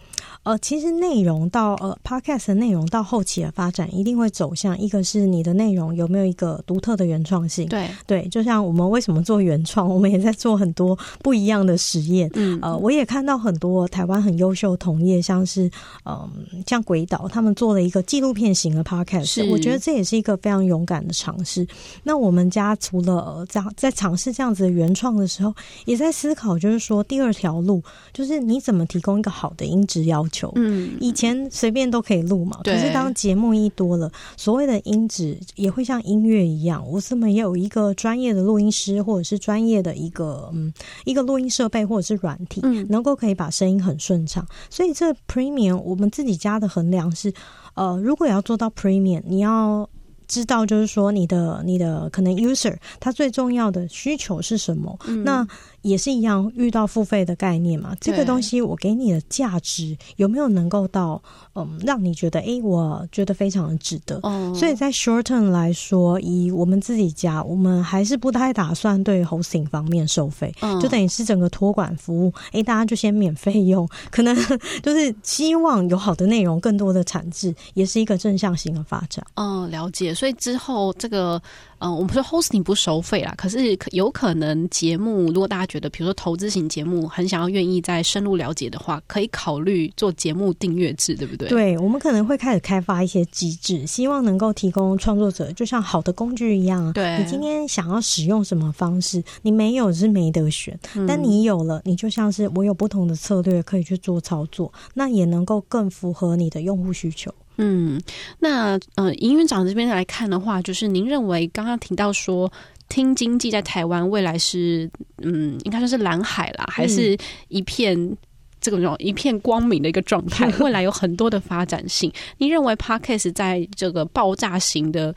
呃，其实内容到呃，Podcast 的内容到后期的发展，一定会走向一个是你的内容有没有一个独特的原创性。对对，就像我们为什么做原创，我们也在做很多不一样的实验。嗯，呃，我也看到很多台湾很优秀的同业，像是嗯、呃，像鬼岛他们做了一个纪录片型的 Podcast，我觉得这也是一个非常勇敢的尝试。那我们家除了在在尝试这样子的原创的时候，也在思考，就是说第二条路，就是你怎么提供一个好的。音质要求，嗯，以前随便都可以录嘛，可是当节目一多了，所谓的音质也会像音乐一样，我怎么也有一个专业的录音师，或者是专业的一个嗯一个录音设备或者是软体，嗯，能够可以把声音很顺畅。所以这 Premium 我们自己家的衡量是，呃，如果要做到 Premium，你要知道就是说你的你的可能 User 他最重要的需求是什么，嗯、那。也是一样，遇到付费的概念嘛，这个东西我给你的价值有没有能够到，嗯，让你觉得，哎、欸，我觉得非常的值得。哦、所以在 short term 来说，以我们自己家，我们还是不太打算对 hosting 方面收费，哦、就等于是整个托管服务，哎、欸，大家就先免费用，可能 就是希望有好的内容，更多的产制，也是一个正向型的发展。嗯，了解。所以之后这个。嗯，我们说 hosting 不收费啦，可是有可能节目，如果大家觉得，比如说投资型节目，很想要愿意再深入了解的话，可以考虑做节目订阅制，对不对？对，我们可能会开始开发一些机制，希望能够提供创作者，就像好的工具一样。对，你今天想要使用什么方式，你没有是没得选，嗯、但你有了，你就像是我有不同的策略可以去做操作，那也能够更符合你的用户需求。嗯，那呃，营运长这边来看的话，就是您认为刚刚提到说，听经济在台湾未来是嗯，应该说是蓝海啦，还是一片、嗯、这种一片光明的一个状态？未来有很多的发展性。您认为 Podcast 在这个爆炸型的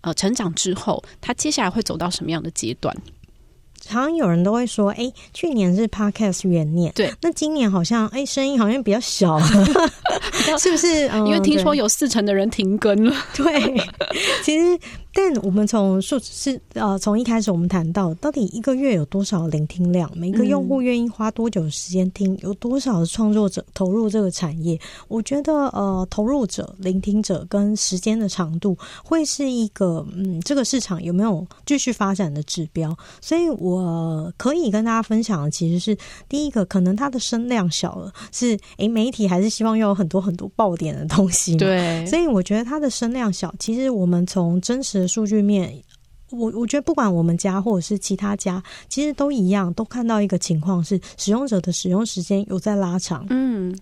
呃成长之后，它接下来会走到什么样的阶段？好像有人都会说，哎、欸，去年是 Podcast 元年，对，那今年好像，哎、欸，声音好像比较小，是不是？因为听说有四成的人停更了，对，其实。但我们从数是呃，从一开始我们谈到到底一个月有多少聆听量，每个用户愿意花多久时间听，有多少的创作者投入这个产业？我觉得呃，投入者、聆听者跟时间的长度会是一个嗯，这个市场有没有继续发展的指标。所以我可以跟大家分享的其实是第一个，可能它的声量小了，是诶，媒体还是希望要有很多很多爆点的东西，对，所以我觉得它的声量小。其实我们从真实的数据面，我我觉得不管我们家或者是其他家，其实都一样，都看到一个情况是使用者的使用时间有在拉长。嗯，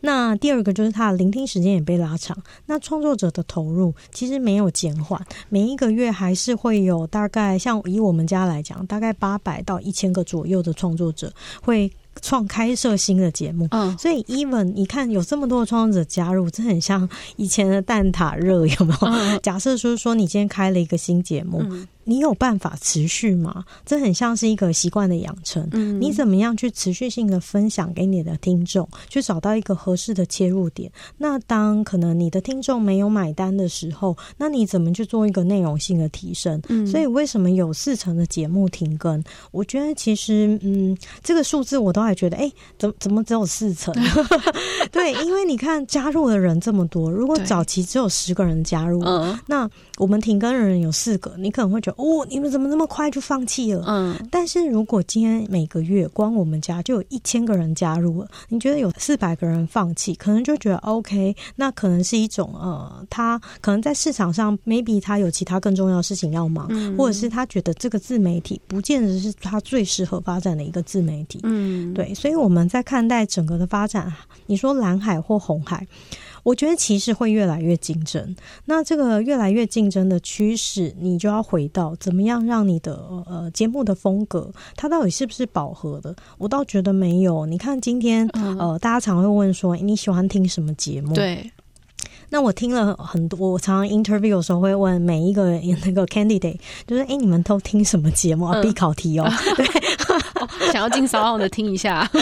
那第二个就是他的聆听时间也被拉长。那创作者的投入其实没有减缓，每一个月还是会有大概像以我们家来讲，大概八百到一千个左右的创作者会。创开设新的节目，嗯，所以 even 你看有这么多的创作者加入，这很像以前的蛋挞热，有没有？嗯、假设说说你今天开了一个新节目。嗯你有办法持续吗？这很像是一个习惯的养成。嗯，你怎么样去持续性的分享给你的听众，去找到一个合适的切入点？那当可能你的听众没有买单的时候，那你怎么去做一个内容性的提升？嗯，所以为什么有四成的节目停更？我觉得其实，嗯，这个数字我都还觉得，哎，怎么怎么只有四成？对，因为你看加入的人这么多，如果早期只有十个人加入，那我们停更的人有四个，你可能会觉得。哦，你们怎么那么快就放弃了？嗯，但是如果今天每个月光我们家就有一千个人加入了，你觉得有四百个人放弃，可能就觉得 OK，那可能是一种呃，他可能在市场上 maybe 他有其他更重要的事情要忙，嗯，或者是他觉得这个自媒体不见得是他最适合发展的一个自媒体，嗯，对，所以我们在看待整个的发展，你说蓝海或红海。我觉得其实会越来越竞争，那这个越来越竞争的趋势，你就要回到怎么样让你的呃节目的风格，它到底是不是饱和的？我倒觉得没有。你看今天呃，大家常会问说，你喜欢听什么节目？对。那我听了很多，我常常 interview 的时候会问每一个 那个 candidate，就是哎，你们都听什么节目啊？必考题哦，对，哦、想要进骚扰的听一下。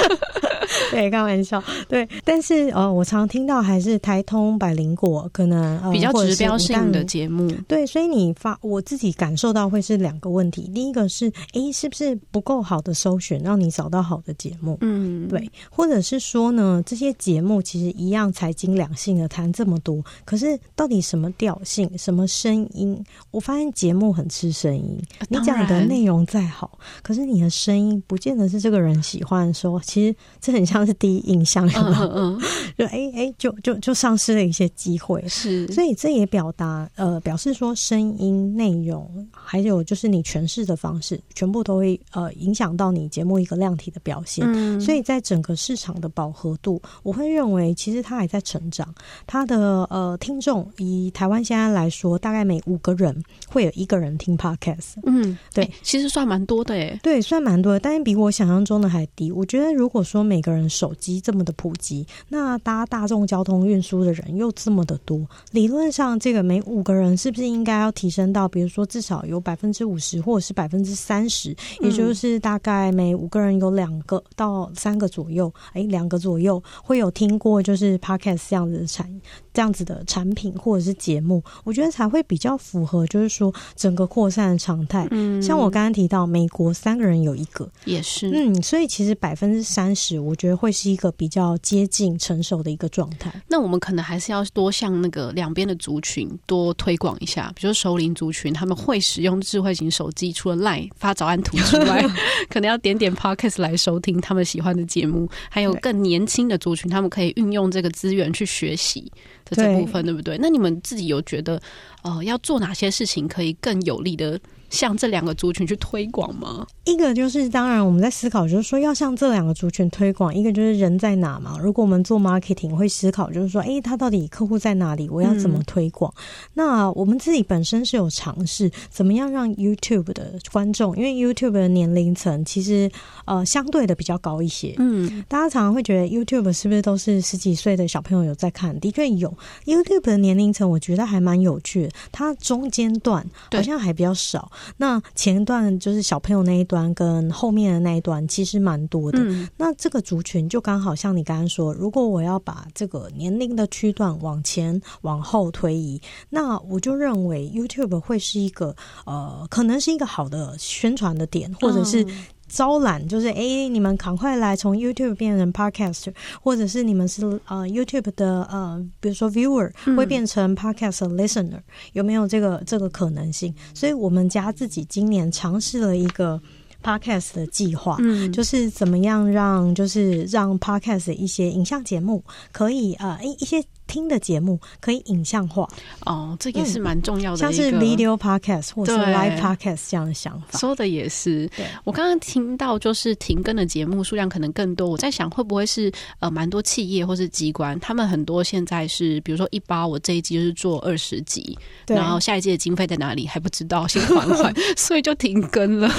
对，开玩笑。对，但是呃，我常听到还是台通、百灵果可能、呃、比较指标性的节目。对，所以你发我自己感受到会是两个问题。第一个是，哎，是不是不够好的搜寻，让你找到好的节目？嗯，对。或者是说呢，这些节目其实一样财经两性的谈这么多，可是到底什么调性、什么声音？我发现节目很吃声音。你讲的内容再好，可是你的声音不见得是这个人喜欢的时候，其实这很。像是第一印象，有没有？嗯嗯、就哎哎、欸欸，就就就丧失了一些机会。是，所以这也表达呃，表示说声音内容，还有就是你诠释的方式，全部都会呃影响到你节目一个量体的表现。嗯，所以在整个市场的饱和度，我会认为其实它还在成长。它的呃听众，以台湾现在来说，大概每五个人会有一个人听 Podcast。嗯，对，欸、其实算蛮多的诶。对，算蛮多的，但是比我想象中的还低。我觉得如果说每个人手机这么的普及，那搭大众交通运输的人又这么的多，理论上这个每五个人是不是应该要提升到，比如说至少有百分之五十或者是百分之三十，也就是大概每五个人有两个到三个左右，哎，两个左右会有听过就是 Podcast 这样子的产这样子的产品或者是节目，我觉得才会比较符合就是说整个扩散的常态。嗯，像我刚刚提到美国三个人有一个也是，嗯，所以其实百分之三十，我觉得。会是一个比较接近成熟的一个状态。那我们可能还是要多向那个两边的族群多推广一下，比如说熟龄族群，他们会使用智慧型手机，除了 LINE 发早安图之外，可能要点点 Podcast 来收听他们喜欢的节目。还有更年轻的族群，他们可以运用这个资源去学习的这部分，对，对不对？那你们自己有觉得，呃，要做哪些事情可以更有力的？向这两个族群去推广吗？一个就是，当然我们在思考，就是说要向这两个族群推广。一个就是人在哪嘛？如果我们做 marketing 会思考，就是说，诶，他到底客户在哪里？我要怎么推广？嗯、那我们自己本身是有尝试，怎么样让 YouTube 的观众，因为 YouTube 的年龄层其实呃相对的比较高一些。嗯，大家常常会觉得 YouTube 是不是都是十几岁的小朋友有在看？的确有 YouTube 的年龄层，我觉得还蛮有趣的。它中间段好像还比较少。那前段就是小朋友那一端，跟后面的那一端其实蛮多的。嗯、那这个族群就刚好像你刚刚说，如果我要把这个年龄的区段往前往后推移，那我就认为 YouTube 会是一个呃，可能是一个好的宣传的点，或者是。招揽就是哎、欸，你们赶快来从 YouTube 变成 Podcast，或者是你们是呃 YouTube 的呃，比如说 Viewer 会变成 Podcast Listener，、嗯、有没有这个这个可能性？所以我们家自己今年尝试了一个 Podcast 的计划，嗯，就是怎么样让就是让 Podcast 的一些影像节目可以呃一一些。听的节目可以影像化哦，这也是蛮重要的，像是 video podcast 或者是 live podcast 这样的想法。说的也是，对我刚刚听到就是停更的节目数量可能更多，我在想会不会是呃蛮多企业或是机关，他们很多现在是比如说一包我这一季就是做二十集，然后下一季的经费在哪里还不知道，先缓缓，所以就停更了。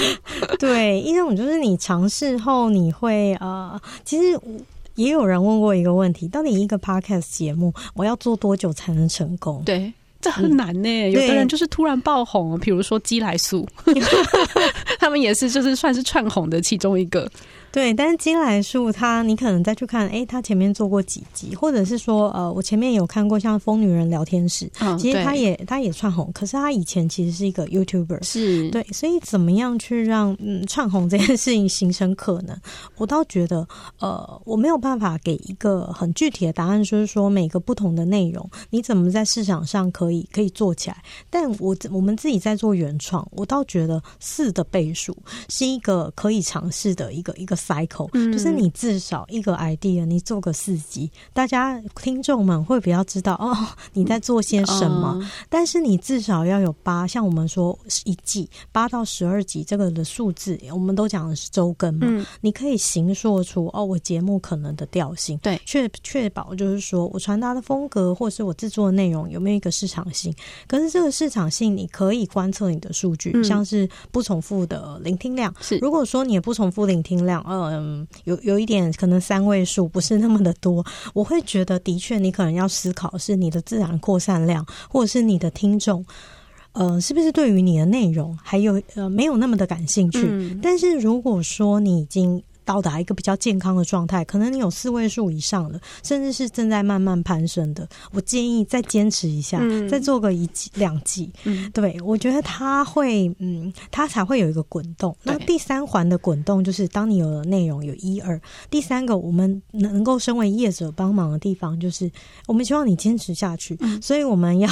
对，一种就是你尝试后你会呃，其实。也有人问过一个问题：到底一个 podcast 节目我要做多久才能成功？对，这很难呢、欸。有的人就是突然爆红，比如说鸡来素，他们也是就是算是串红的其中一个。对，但是金来树他，你可能再去看，哎，他前面做过几集，或者是说，呃，我前面有看过像《疯女人聊天室》，嗯，其实他也他也串红，可是他以前其实是一个 YouTuber，是对，所以怎么样去让嗯串红这件事情形成可能？我倒觉得，呃，我没有办法给一个很具体的答案，就是说每个不同的内容，你怎么在市场上可以可以做起来？但我我们自己在做原创，我倒觉得四的倍数是一个可以尝试的一个一个。cycle，就是你至少一个 idea，你做个四集，大家听众们会比较知道哦 你在做些什么。但是你至少要有八，像我们说一季八到十二集这个的数字，我们都讲的是周更嘛，你可以形塑出哦我节目可能的调性，对，确确保就是说我传达的风格或是我制作的内容有没有一个市场性。可是这个市场性你可以观测你的数据，像是不重复的聆听量，是。如果说你也不重复聆听量，嗯，有有一点可能三位数不是那么的多，我会觉得的确你可能要思考是你的自然扩散量，或者是你的听众，呃，是不是对于你的内容还有呃没有那么的感兴趣？嗯。但是如果说你已经到达一个比较健康的状态，可能你有四位数以上的，甚至是正在慢慢攀升的。我建议再坚持一下，嗯、再做个一季两季。嗯，对，我觉得它会，嗯，它才会有一个滚动。那第三环的滚动就是，当你有了内容有一二，第三个我们能够身为业者帮忙的地方，就是我们希望你坚持下去。嗯、所以我们要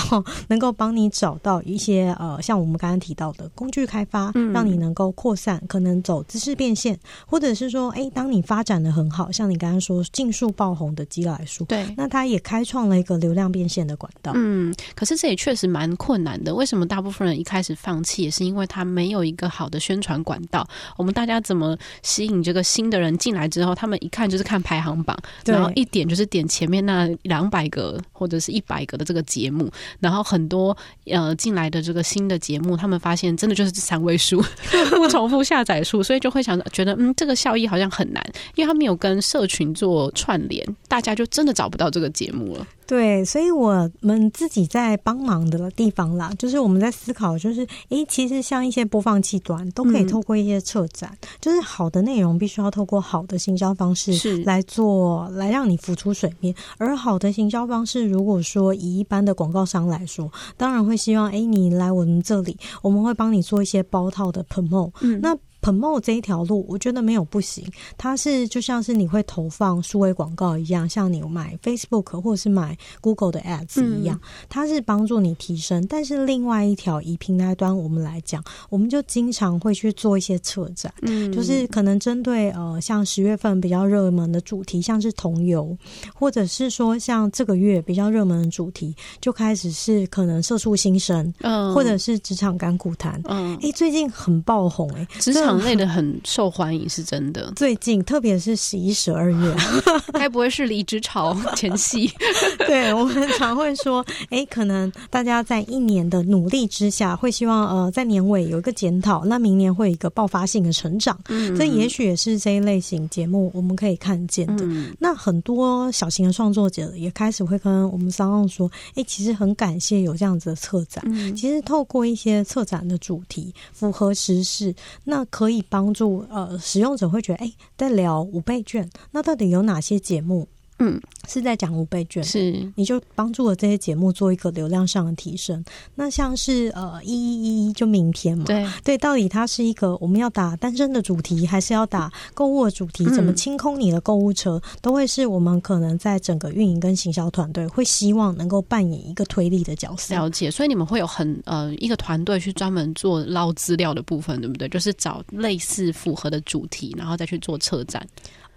能够帮你找到一些呃，像我们刚刚提到的工具开发，嗯、让你能够扩散，可能走知识变现，或者是说。哎，当你发展的很好，像你刚刚说尽数爆红的鸡来数，对，那它也开创了一个流量变现的管道。嗯，可是这也确实蛮困难的。为什么大部分人一开始放弃，也是因为他没有一个好的宣传管道。我们大家怎么吸引这个新的人进来之后，他们一看就是看排行榜，然后一点就是点前面那两百个或者是一百个的这个节目，然后很多呃进来的这个新的节目，他们发现真的就是三位数不 重复下载数，所以就会想觉得嗯，这个效益好。好像很难，因为他没有跟社群做串联，大家就真的找不到这个节目了。对，所以我们自己在帮忙的地方啦，就是我们在思考，就是诶，其实像一些播放器端都可以透过一些策展，嗯、就是好的内容必须要透过好的行销方式来做，来让你浮出水面。而好的行销方式，如果说以一般的广告商来说，当然会希望诶，你来我们这里，我们会帮你做一些包套的 promote。嗯，那。Promote 这一条路，我觉得没有不行。它是就像是你会投放数位广告一样，像你买 Facebook 或者是买 Google 的 Ads 一样，嗯、它是帮助你提升。但是另外一条以平台端我们来讲，我们就经常会去做一些策展，嗯，就是可能针对呃像十月份比较热门的主题，像是同游，或者是说像这个月比较热门的主题，就开始是可能社畜新生，嗯，或者是职场干苦谈，嗯，哎、欸，最近很爆红、欸，哎，职场。类的很受欢迎是真的，最近特别是十一、十二月，该不会是离职潮前夕？对，我们常会说，哎、欸，可能大家在一年的努力之下，会希望呃在年尾有一个检讨，那明年会有一个爆发性的成长。嗯，这也许也是这一类型节目我们可以看见的。嗯、那很多小型的创作者也开始会跟我们商量说，哎、欸，其实很感谢有这样子的策展。嗯，其实透过一些策展的主题符合时事，那可。可以帮助呃使用者会觉得，哎，在聊五倍券，那到底有哪些节目？嗯，是在讲五倍券，是你就帮助了这些节目做一个流量上的提升。那像是呃一一一一就明天嘛，对对，到底它是一个我们要打单身的主题，还是要打购物的主题？怎么清空你的购物车，嗯、都会是我们可能在整个运营跟行销团队会希望能够扮演一个推力的角色。了解，所以你们会有很呃一个团队去专门做捞资料的部分，对不对？就是找类似符合的主题，然后再去做策展。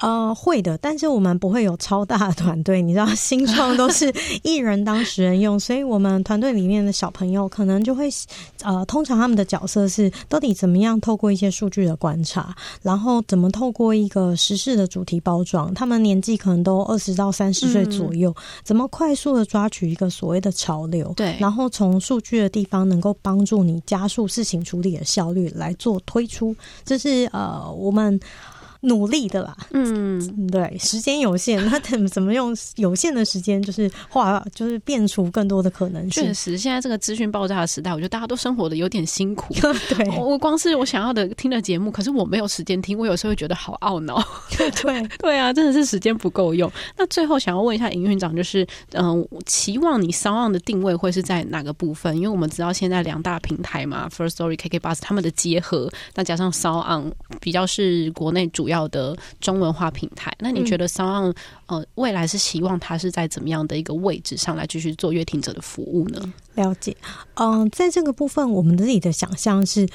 呃，会的，但是我们不会有超大的团队，你知道，新创都是 一人当十人用，所以我们团队里面的小朋友可能就会，呃，通常他们的角色是到底怎么样透过一些数据的观察，然后怎么透过一个时事的主题包装，他们年纪可能都二十到三十岁左右，嗯、怎么快速的抓取一个所谓的潮流，对，然后从数据的地方能够帮助你加速事情处理的效率来做推出，这是呃我们。努力的啦。嗯，对，时间有限，那怎么怎么用有限的时间，就是画，就是变出更多的可能性。确实，现在这个资讯爆炸的时代，我觉得大家都生活的有点辛苦。对，我光是我想要的听的节目，可是我没有时间听，我有时候会觉得好懊恼。对，对啊，真的是时间不够用。那最后想要问一下营运长，就是嗯、呃，期望你 SoundOn 的定位会是在哪个部分？因为我们知道现在两大平台嘛，First Story、KK Bus 他们的结合，再加上 SoundOn 比较是国内主要的中文化平台。那你觉得 SoundOn 呃未来是希望它是在怎么样的一个位置上来继续做乐听者的服务呢？了解，嗯、呃，在这个部分，我们自己的想象是。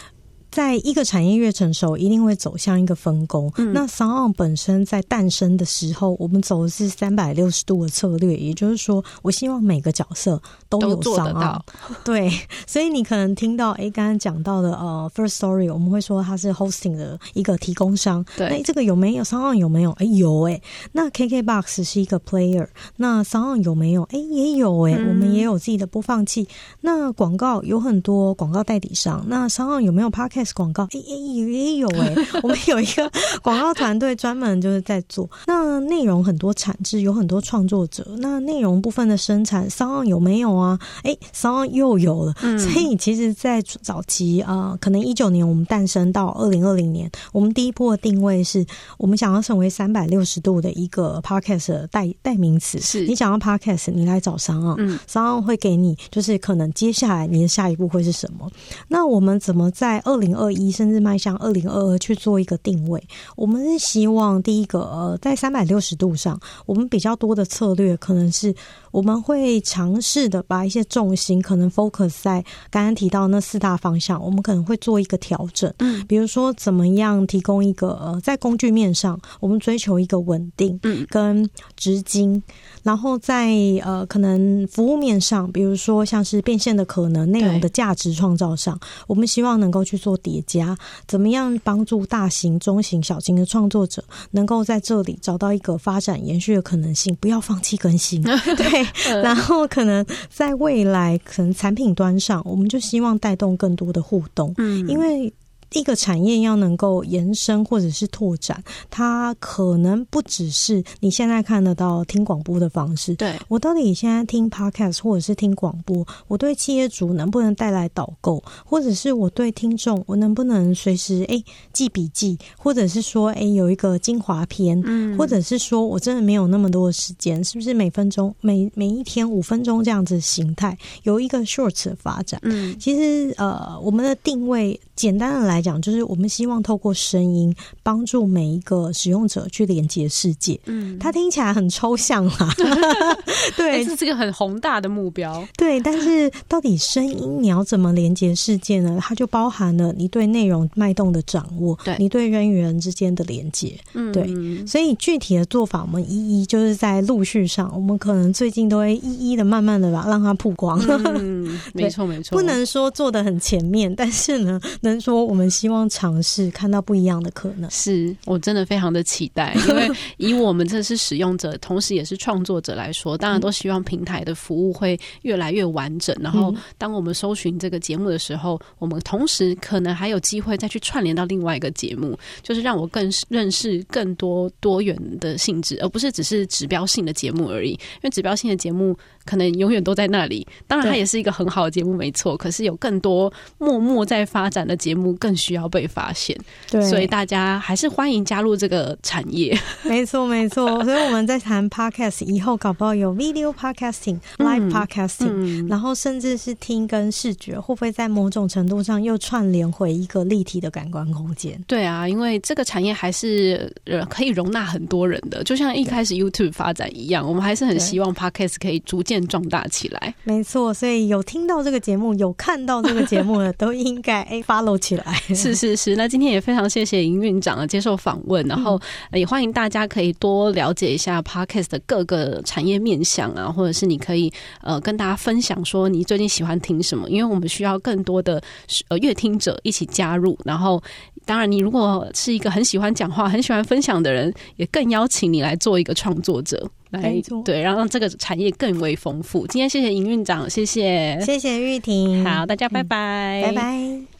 在一个产业越成熟，一定会走向一个分工。嗯、那 SoundOn 本身在诞生的时候，我们走的是三百六十度的策略，也就是说，我希望每个角色都有做得到。对，所以你可能听到，哎，刚刚讲到的呃，First Story，我们会说它是 hosting 的一个提供商。对，那这个有没有 SoundOn 有没有？哎，有哎。那 KKBOX 是一个 player，那 SoundOn 有没有？哎，也有哎、嗯，我们也有自己的播放器。那广告有很多广告代理商，那 SoundOn 有没有 Podcast？广告诶诶也有诶，我们有一个 广告团队专门就是在做。那内容很多产制，有很多创作者。那内容部分的生产，SoundOn 有没有啊？诶，SoundOn 又有了。所以其实，在早期啊、呃，可能一九年我们诞生到二零二零年，我们第一波的定位是我们想要成为三百六十度的一个 Podcast 的代代名词。是你想要 Podcast，你来找 SoundOn，嗯，SoundOn 会给你，就是可能接下来你的下一步会是什么？那我们怎么在二零二一甚至迈向二零二二去做一个定位，我们是希望第一个呃，在三百六十度上，我们比较多的策略可能是我们会尝试的把一些重心可能 focus 在刚刚提到那四大方向，我们可能会做一个调整，嗯，比如说怎么样提供一个呃，在工具面上，我们追求一个稳定，嗯，跟直金，然后在呃可能服务面上，比如说像是变现的可能、内容的价值创造上，我们希望能够去做。叠加。怎么样帮助大型、中型、小型的创作者能够在这里找到一个发展延续的可能性，不要放弃更新。对，然后可能在未来，可能产品端上，我们就希望带动更多的互动。嗯，因为。一个产业要能够延伸或者是拓展，它可能不只是你现在看得到听广播的方式。对，我到底现在听 podcast 或者是听广播，我对企业主能不能带来导购，或者是我对听众，我能不能随时诶记笔记，或者是说诶有一个精华篇，嗯，或者是说我真的没有那么多的时间，是不是每分钟每每一天五分钟这样子形态有一个 short 的发展？嗯，其实呃我们的定位简单的来。讲就是我们希望透过声音帮助每一个使用者去连接世界。嗯，它听起来很抽象啊，对，这是个很宏大的目标。对，但是到底声音你要怎么连接世界呢？它就包含了你对内容脉动的掌握，对，你对人与人之间的连接。嗯，对，所以具体的做法，我们一一就是在陆续上，我们可能最近都会一一的慢慢的把让它曝光。嗯，没错没错，不能说做的很前面，但是呢，能说我们。希望尝试看到不一样的可能，是我真的非常的期待。因为 以我们这是使用者，同时也是创作者来说，当然都希望平台的服务会越来越完整。然后，当我们搜寻这个节目的时候，我们同时可能还有机会再去串联到另外一个节目，就是让我更认识更多多元的性质，而不是只是指标性的节目而已。因为指标性的节目可能永远都在那里，当然它也是一个很好的节目，没错。可是有更多默默在发展的节目更。需要被发现，对，所以大家还是欢迎加入这个产业。没错，没错。所以我们在谈 podcast 以后，搞不好有 video podcasting、嗯、live podcasting，、嗯、然后甚至是听跟视觉，会不会在某种程度上又串联回一个立体的感官空间？对啊，因为这个产业还是呃可以容纳很多人的，就像一开始 YouTube 发展一样，我们还是很希望 podcast 可以逐渐壮大起来。没错，所以有听到这个节目，有看到这个节目的，都应该哎 follow 起来。是是是，那今天也非常谢谢营运长的接受访问，然后也欢迎大家可以多了解一下 Podcast 的各个产业面向啊，或者是你可以呃跟大家分享说你最近喜欢听什么，因为我们需要更多的呃乐听者一起加入，然后当然你如果是一个很喜欢讲话、很喜欢分享的人，也更邀请你来做一个创作者，来对，然后让这个产业更为丰富。今天谢谢营运长，谢谢，谢谢玉婷，好，大家拜拜，嗯、拜拜。